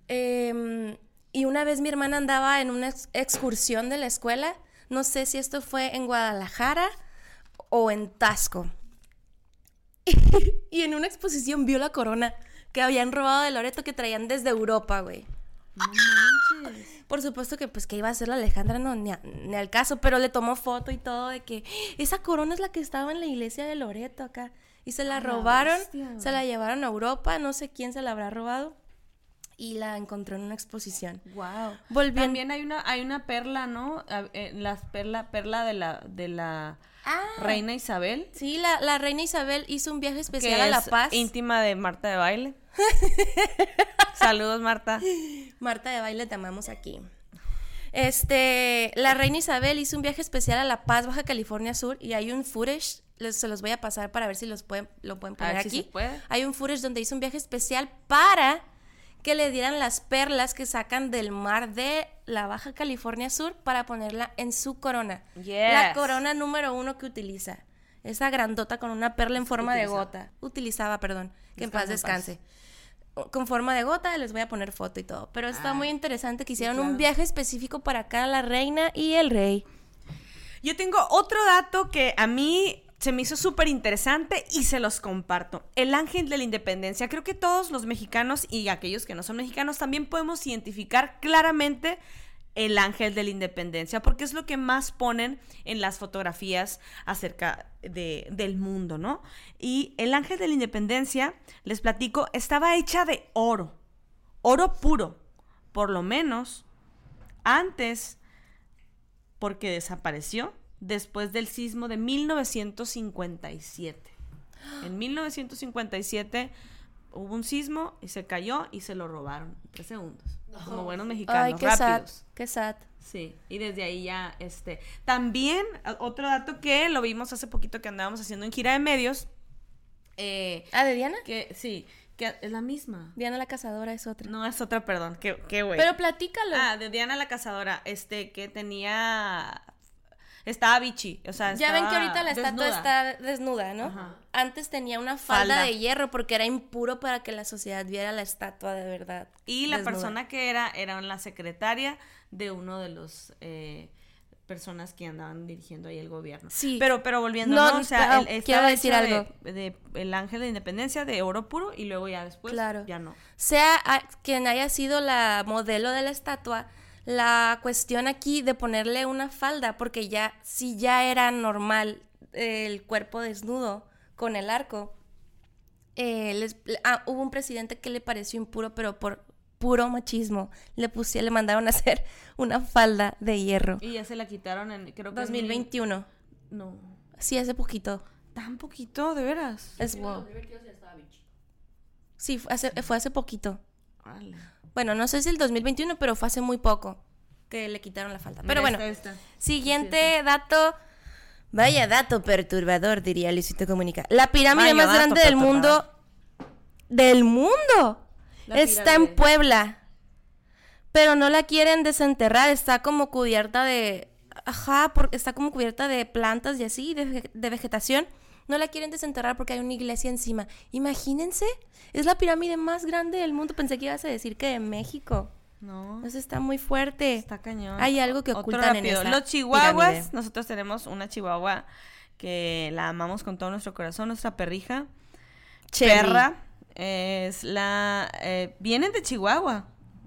Em, y una vez mi hermana andaba en una ex- excursión de la escuela, no sé si esto fue en Guadalajara o en Tasco. [LAUGHS] y en una exposición vio la corona que habían robado de Loreto que traían desde Europa, güey. No manches. Por supuesto que pues que iba a ser la Alejandra, no, ni, a- ni al caso, pero le tomó foto y todo de que esa corona es la que estaba en la iglesia de Loreto acá. Y se la robaron, bestia, se la llevaron a Europa, no sé quién se la habrá robado. Y la encontró en una exposición. Wow. También hay una, hay una perla, ¿no? A- eh, La perla, perla de la, de la reina Isabel. Sí, la, la reina Isabel hizo un viaje Que especial a La es Paz. íntima de Marta de Baile. [LAUGHS] Saludos, Marta. Marta de baile, te amamos aquí. Este, la reina Isabel hizo un viaje especial a La Paz, Baja California Sur, y hay un footage, les, se los voy a pasar para ver si los pueden, lo pueden poner si aquí. se puede. Hay un footage donde hizo un viaje especial para que le dieran las perlas que sacan del mar de la Baja California Sur para ponerla en su corona. La Yes. corona número uno que utiliza. Esa grandota con una perla en forma de gota. Utilizaba, perdón. Que en paz Descansa en paz. descanse con forma de gota, les voy a poner foto y todo. Pero está Ah, muy interesante que hicieron un claro. viaje específico para acá, la reina y el rey. Yo tengo otro dato que a mí se me hizo súper interesante y se los comparto. El ángel de la independencia. Creo que todos los mexicanos y aquellos que no son mexicanos también podemos identificar claramente el ángel de la independencia, porque es lo que más ponen en las fotografías acerca de- del mundo, ¿no? Y el ángel de la independencia, les platico, estaba hecha de oro, oro puro, por lo menos antes porque desapareció después del sismo de 1957. En 1957 hubo un sismo y se cayó y se lo robaron en tres segundos. Como buenos mexicanos, Ay, qué sad, rápidos. qué sad. Sí, y desde ahí ya, este, también otro dato que lo vimos hace poquito que andábamos haciendo en gira de medios, eh, Ah, ¿de Diana? que sí, que es la misma. Diana la cazadora es otra. No es otra, perdón, qué, qué güey. Pero platícalo. Ah, de Diana la cazadora, este, que tenía, estaba bichi, o sea, ya ven que ahorita la estatua desnuda. está desnuda, ¿no? Ajá. Antes tenía una falda, Falda. de hierro porque era impuro para que la sociedad viera la estatua de verdad. Y la desnuda. persona que era, era la secretaria de uno de los eh, personas que andaban dirigiendo ahí el gobierno. Sí. Pero, pero volviendo, No, ¿no? O sea, pero el- quiero decir de- algo. De, el ángel de independencia de oro puro y luego ya después Claro. ya no. sea a- quien haya sido la modelo de la estatua, la cuestión aquí de ponerle una falda, porque ya, si ya era normal el cuerpo desnudo con el arco, eh, les- ah, hubo un presidente que le pareció impuro, pero por puro machismo le pusieron, le mandaron a hacer [LAUGHS] una falda de hierro. Y ya se la quitaron en, creo que en 2021. mil- No. Sí, hace poquito. Tan poquito, de veras. Es, Sí, en el 2022 ya estaba bichi. sí, fue hace, fue hace poquito. Bueno, no sé si el 2021, pero fue hace muy poco que le quitaron la falda. Pero Mira, bueno, esta, esta. siguiente dato. Vaya dato perturbador, diría Luisito Comunica. La pirámide Vaya más grande del mundo. Del mundo. La está en. Puebla. Pero no la quieren desenterrar. Está como cubierta de. Ajá, porque está como cubierta de plantas y así, de vegetación. No la quieren desenterrar porque hay una iglesia encima. Imagínense. Es la pirámide más grande del mundo. Pensé que ibas a decir que de México. No. Eso está muy fuerte. Está cañón. Hay algo que ocultan en esa Los chihuahuas, pirámide. nosotros tenemos una chihuahua que la amamos con todo nuestro corazón, nuestra perrija. Perra. Es la... eh, vienen de Chihuahua,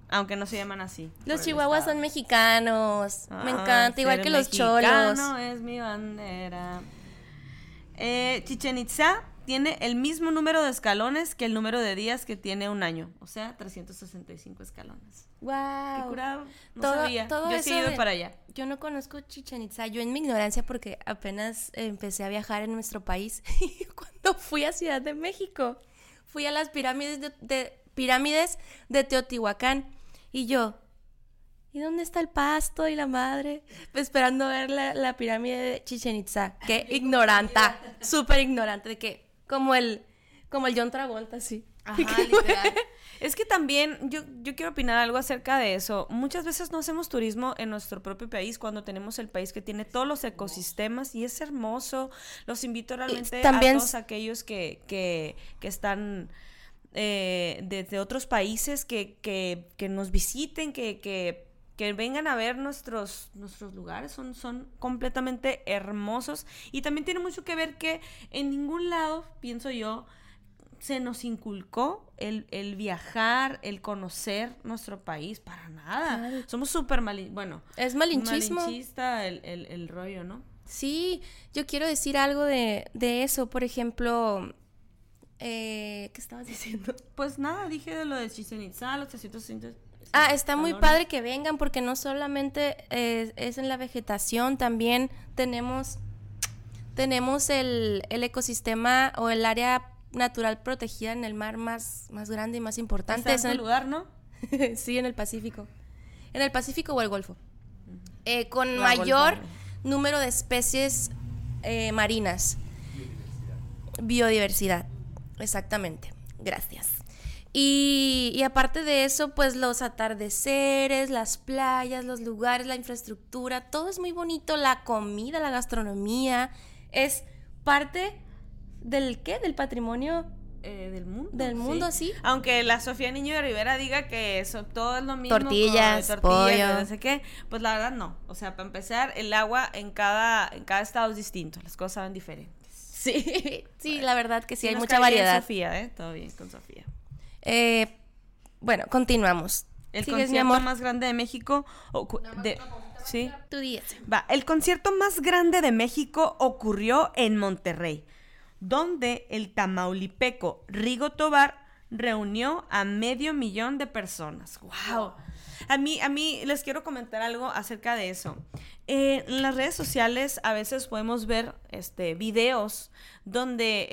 aunque no se llaman así. Los chihuahuas son mexicanos. Me encanta, igual que los cholos. es mi bandera. Eh, Chichen Itza tiene el mismo número de escalones que el número de días que tiene un año, o sea, 365 escalones. Qué Wow. curado. No Todo- sabía. todo Yo he ido de- para allá. Yo no conozco Chichen Itza. Yo en mi ignorancia, porque apenas empecé a viajar en nuestro país, [LAUGHS] cuando fui a Ciudad de México, fui a las pirámides de, de pirámides de Teotihuacán. Y yo, ¿y dónde está el pasto y la madre? Esperando ver la, la pirámide de Chichen Itza. Qué ignoranta, súper ignorante, de que, como el, como el John Travolta, sí. Ajá, literal. Es que también yo, yo quiero opinar algo acerca de eso. Muchas veces no hacemos turismo en nuestro propio país cuando tenemos el país que tiene todos los ecosistemas y es hermoso. Los invito realmente también a todos aquellos que, que, que están eh, desde otros países que, que, que nos visiten, que, que, que vengan a ver nuestros, nuestros lugares. Son, son completamente hermosos. Y también tiene mucho que ver que en ningún lado, pienso yo, se nos inculcó el, el viajar, el conocer nuestro país, para nada. Claro. Somos súper mal, bueno, Es malinchismo. malinchista el, el, el rollo, ¿no? Sí, yo quiero decir algo de, de eso. Por ejemplo, eh, ¿qué estabas diciendo? Pues nada, dije de lo de Chichen Itza, los 360. Ah, está muy padre que vengan porque no solamente es, es en la vegetación, también tenemos, tenemos el, el ecosistema o el área natural protegida en el mar más, más grande y más importante. Es en el- lugar, ¿no? [LAUGHS] sí, en el Pacífico. En el Pacífico o el Golfo. Eh, con La mayor Golfo. número de especies eh, marinas. Biodiversidad. Exactamente. Gracias. Y, y aparte de eso, pues los atardeceres, las playas, los lugares, la infraestructura, todo es muy bonito. La comida, la gastronomía, es parte del qué? Del patrimonio Eh, del mundo. del mundo, sí. Aunque la Sofía Niño de Rivera diga que eso todo es lo mismo. Tortillas, con tortillas, pollo. no sé qué. Pues la verdad no. O sea, para empezar, el agua en cada, en cada estado es distinto. Las cosas saben diferentes. Sí, [LAUGHS] sí, la verdad que sí, hay nos mucha variedad. Sofía, ¿eh? Todo bien con Sofía. Eh, bueno, continuamos. El ¿Sigues, mi concierto amor? más grande de México. de- sí. Tú. Va, el concierto más grande de México ocurrió en Monterrey, donde el tamaulipeco Rigo Tobar reunió a medio millón de personas. ¡Wow! A mí, a mí les quiero comentar algo acerca de eso. Eh, en las redes sociales a veces podemos ver este, videos donde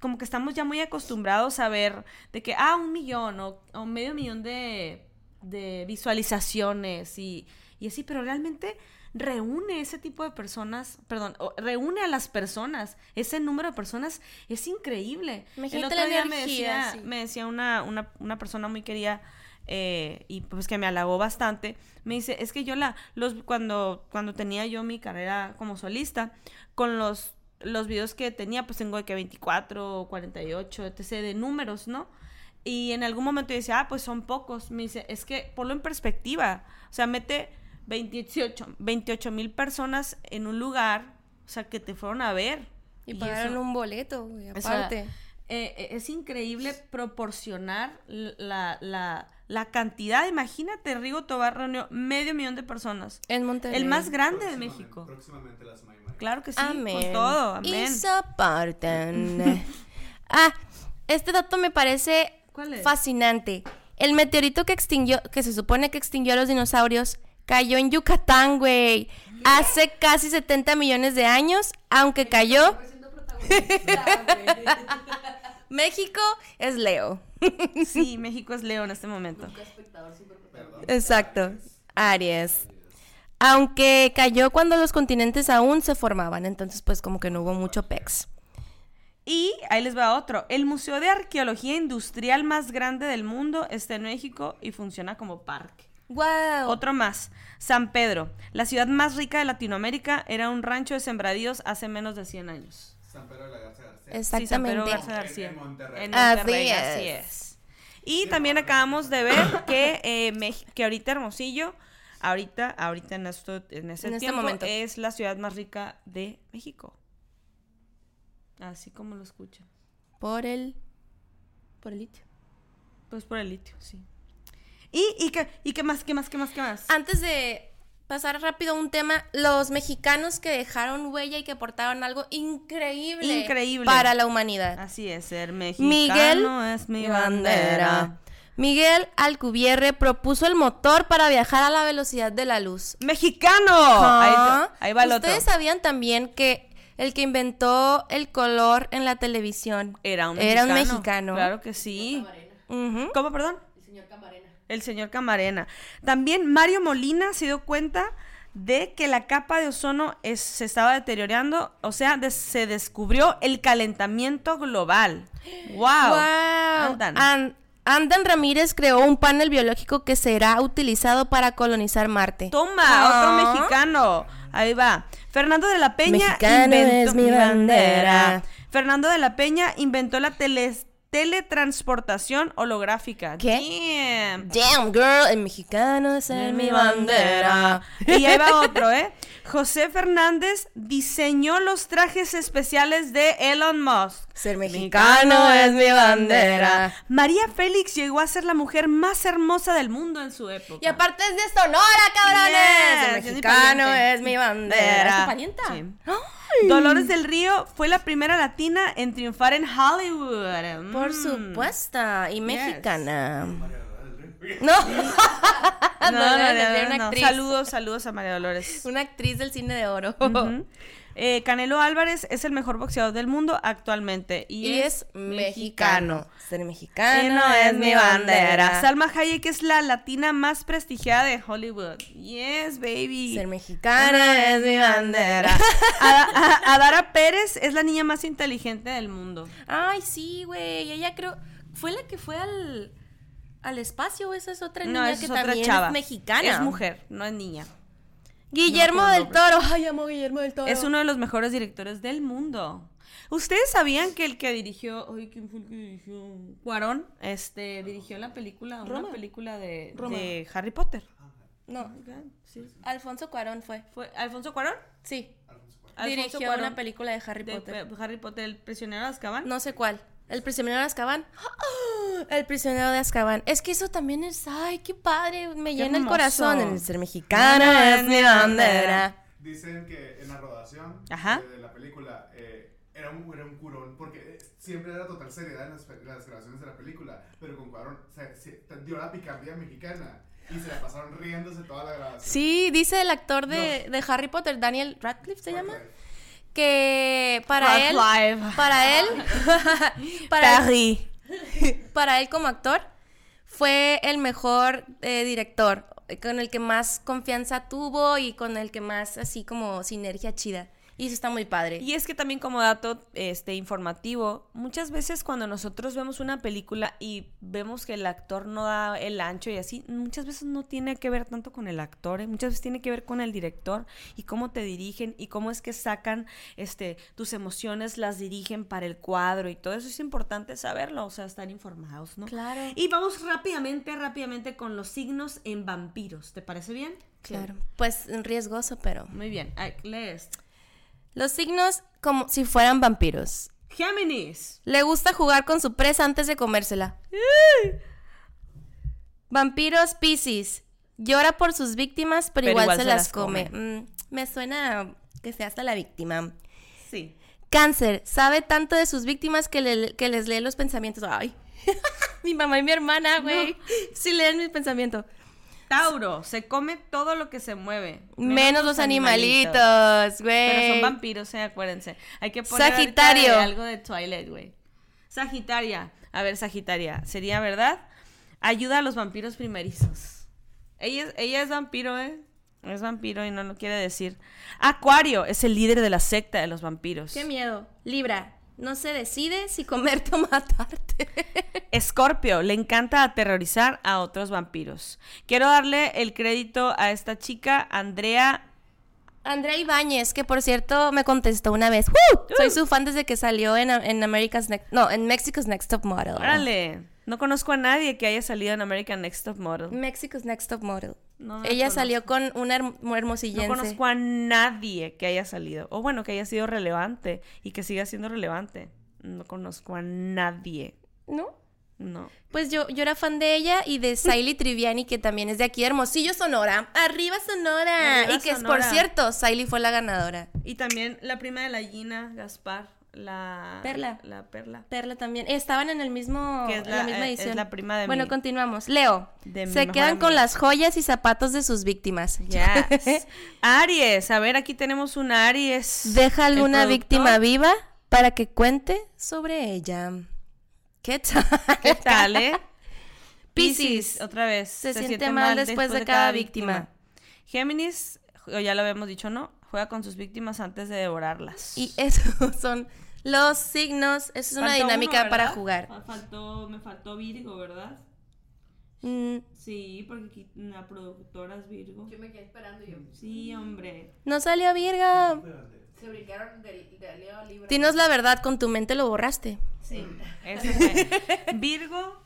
como que estamos ya muy acostumbrados a ver de que, ah, un millón o, o medio millón de, de visualizaciones y, y así, pero realmente reúne ese tipo de personas, perdón, reúne a las personas, ese número de personas es increíble. El Imagínate otro la día me energía, decía, sí. me decía una, una, una persona muy querida eh, y pues que me halagó bastante, me dice, es que yo la, los, cuando, cuando tenía yo mi carrera como solista, con los, los videos que tenía, pues tengo de que 24, 48, etc. de números, ¿no? Y en algún momento yo decía, ah, pues son pocos. Me dice, es que ponlo en perspectiva. O sea, mete 28 mil personas en un lugar, o sea, que te fueron a ver. Y pagaron eso- un boleto, güey, o sea, aparte. eh, eh, es increíble proporcionar la, la, la cantidad. Imagínate, Rigo Tobar reunió medio millón de personas. en Monterrey. El más grande de México. Próximamente las. Claro que sí, Amén. con todo. Y Amén. soportan. [LAUGHS] ah, este dato me parece ¿Cuál es? fascinante. El meteorito que extinguió, que se supone que extinguió a los dinosaurios, cayó en Yucatán, güey. Hace casi 70 millones de años, aunque cayó. Siendo protagonista, [LAUGHS] güey. México es Leo. Sí, México es Leo en este momento. Nunca espectador. Exacto. Aries. Aunque cayó cuando los continentes aún se formaban, entonces pues como que no hubo mucho pex. Y ahí les va otro. El Museo de Arqueología Industrial más grande del mundo está en México y funciona como parque. Wow. Otro más. San Pedro, la ciudad más rica de Latinoamérica, era un rancho de sembradíos hace menos de 100 años. San Pedro de la Garza García. Sí, San Pedro Exactamente. Garza García. En Monterrey. En Así Monterrey, es. así es. Y también acabamos de ver que, eh, que ahorita Hermosillo, ahorita, ahorita en, esto, en ese En este tiempo, momento. es la ciudad más rica de México. Así como lo escuchan. Por el. Por el litio. Pues por el litio, sí. ¿Y, y, qué, y qué más, qué más, qué más, qué más? Antes de pasar rápido a un tema, los mexicanos que dejaron huella y que aportaron algo increíble. Increíble. Para la humanidad. Así es, ser mexicano Miguel es mi bandera. Miguel Alcubierre propuso el motor para viajar a la velocidad de la luz. ¡Mexicano! Ahí, va el otro. Ustedes sabían también que el que inventó el color en la televisión Era un Era mexicano. un mexicano. Claro que sí. ¿Cómo, perdón? El señor Camarena. El señor Camarena. También Mario Molina se dio cuenta de que la capa de ozono es- se estaba deteriorando, o sea, se descubrió el calentamiento global. [GASPS] ¡Wow! Wow. Andan. Andan Ramírez creó un panel biológico que será utilizado para colonizar Marte. Toma, Ah. otro mexicano. Ahí va. Fernando de la Peña Mexicano es mi bandera. Fernando de la Peña inventó la tele- teletransportación holográfica. ¿Qué? Damn. Damn, girl, el mexicano es mi bandera. Y ahí va otro, ¿eh? [LAUGHS] José Fernández diseñó los trajes especiales de Elon Musk. Ser mexicano es mi bandera. María Félix llegó a ser la mujer más hermosa del mundo en su época. Y aparte es de Sonora, cabrones. Yes, mi mexicano es mi bandera. ¿Es tu parienta? Sí. Dolores del Río fue la primera latina en triunfar en Hollywood. Por Mm. supuesto, y mexicana. [LAUGHS] No. No, no, no, no, una no. actriz. Saludos, saludos a María Dolores. Una actriz del cine de oro. Eh, Canelo Álvarez es el mejor boxeador del mundo actualmente. Y, Y es mexicano. Ser mexicano Que no es mi bandera. Salma Hayek es la latina más prestigiada de Hollywood. Yes, baby. Ser mexicano es mi bandera. [LAUGHS] A- a- Adara Pérez es la niña más inteligente del mundo. Ay, sí, güey. Ella creo. Fue la que fue al. Al espacio, esa es otra niña No, que es otra también chava. es mexicana. Es mujer, no es niña. Guillermo No del Toro. Ay, amo Guillermo del Toro. Es uno de los mejores directores del mundo. ¿Ustedes sabían que el que dirigió, ay, ¿quién fue el que dirigió? Cuarón, este, dirigió la película, Roma. una película de, Harry Potter. No, Sí. Alfonso Cuarón fue. ¿Fue Alfonso Cuarón? Sí. Alfonso Cuarón. Alfonso Dirigió Cuarón. una película de Harry Potter. Harry Potter, el prisionero de Azkaban. No sé cuál. El prisionero de Azkaban. ¡Ah! [GASPS] El prisionero de Azkaban. Es que eso también es, ay, qué padre, me llena el hermoso. corazón. El ser mexicano es mi bandera. Dicen que en la rodación Ajá. de, de la película eh, era, un, era un curón, porque eh, siempre era total seriedad en las, en las grabaciones de la película, pero con Cuarón se, se- dio la picardía mexicana y se la pasaron riéndose toda la grabación. Sí, dice el actor de, de Harry Potter, Daniel Radcliffe se llama, Radcliffe. Que para él, para él, [LAUGHS] para él, [LAUGHS] para él como actor, fue el mejor eh, director, eh, con el que más confianza tuvo y con el que más así como sinergia chida. Y eso está muy padre. Y es que también como dato este informativo, muchas veces cuando nosotros vemos una película y vemos que el actor no da el ancho y así, muchas veces no tiene que ver tanto con el actor, ¿eh? muchas veces tiene que ver con el director y cómo te dirigen y cómo es que sacan este tus emociones, las dirigen para el cuadro y todo eso es importante saberlo, o sea, estar informados, ¿no? Claro. Y vamos rápidamente, rápidamente con los signos en vampiros, ¿te parece bien? Claro. Pues riesgoso, pero. Muy bien, Ay, lee esto. Los signos como si fueran vampiros. Géminis. Le gusta jugar con su presa antes de comérsela. Vampiros Piscis. Llora por sus víctimas, pero, igual, se, las come. Mm, me suena que sea hasta la víctima. Sí. Cáncer. Sabe tanto de sus víctimas que, le- que les lee los pensamientos. Ay. [LAUGHS] mi mamá y mi hermana, güey. Sí leen mis pensamientos. Tauro, se come todo lo que se mueve. Menos, los animalitos, güey. Pero son vampiros, eh, acuérdense. Hay que poner Sagitario. de algo de Twilight, güey. Sagitaria. A ver, Sagitaria. ¿Sería verdad? Ayuda a los vampiros primerizos. Ella, es- ella es vampiro, ¿eh? Es vampiro y no lo quiere decir. Acuario es el líder de la secta de los vampiros. Qué miedo. Libra. No se decide si comerte [LAUGHS] o matarte. Escorpio, le encanta aterrorizar a otros vampiros. Quiero darle el crédito a esta chica, Andrea Andrea Ibáñez, que por cierto me contestó una vez. Uh. Soy su fan desde que salió en, en America's Next... No, en Mexico's Next Top Model. Órale, no conozco a nadie que haya salido en American Next Top Model. Mexico's Next Top Model. No la Ella conozco. salió con una herm- hermosillense. No conozco a nadie que haya salido, o bueno, que haya sido relevante y que siga siendo relevante. No conozco a nadie. ¿No? No. Pues yo, yo era fan de ella y de [LAUGHS] Siley Triviani, que también es de aquí, de Hermosillo, Sonora. ¡Arriba, Sonora! Arriba, y que, Sonora. por cierto, Siley fue la ganadora. Y también la prima de la Gina, Gaspar, la Perla. La Perla. Perla también. Estaban en el mismo, Que es la- misma eh, es edición. la prima de Bueno, mi- continuamos. Leo. de Se quedan con las joyas y zapatos de sus víctimas. Yes. [LAUGHS] Aries, a ver, aquí tenemos un Aries. Deja alguna productor. víctima viva para que cuente sobre ella. ¿Qué tal? ¿Qué tal, eh? [LAUGHS] Piscis, otra vez. Se siente mal después de cada víctima. Géminis, o ya lo habíamos dicho, ¿no? Juega con sus víctimas antes de devorarlas. Y esos [LAUGHS] son los signos. Esa es una dinámica uno, para jugar. Ah, Faltó, me faltó Virgo, ¿verdad? Mm, Sí, porque aquí la productora es Virgo. Yo me quedé esperando yo. Sí, hombre. no salió Virgo. Se brincaron del, del Leo Libra. Dinos la verdad, con tu mente lo borraste. Sí. [LAUGHS] Virgo.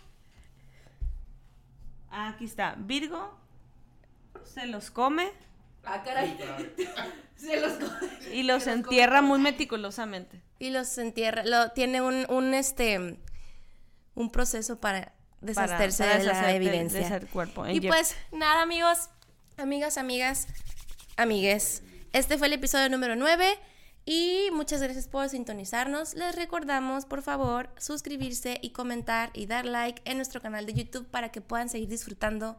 Ah, aquí está. Virgo se los come Ah, caray. [LAUGHS] Se los y los Se entierra muy meticulosamente. Y los entierra. Lo, tiene un, un, este, un proceso para deshacerse para de la evidencia. de ese cuerpo. Y pues nada, amigos, amigas, amigas, amigues. Este fue el episodio número 9 y muchas gracias por sintonizarnos. Les recordamos, por favor, suscribirse y comentar y dar like en nuestro canal de YouTube para que puedan seguir disfrutando,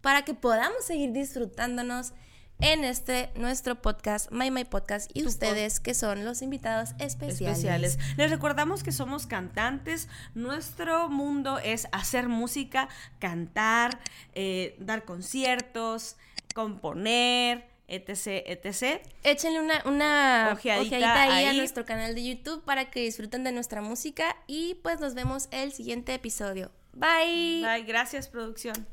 para que podamos seguir disfrutándonos en este nuestro podcast, My My Podcast, y ustedes que son los invitados especiales. especiales. Les recordamos que somos cantantes. Nuestro mundo es hacer música, cantar, eh, dar conciertos, componer, etc, etc. Échenle una, una Ojeadita ojeadita, ahí, a nuestro canal de YouTube para que disfruten de nuestra música y pues nos vemos el siguiente episodio. Bye. Bye, gracias producción.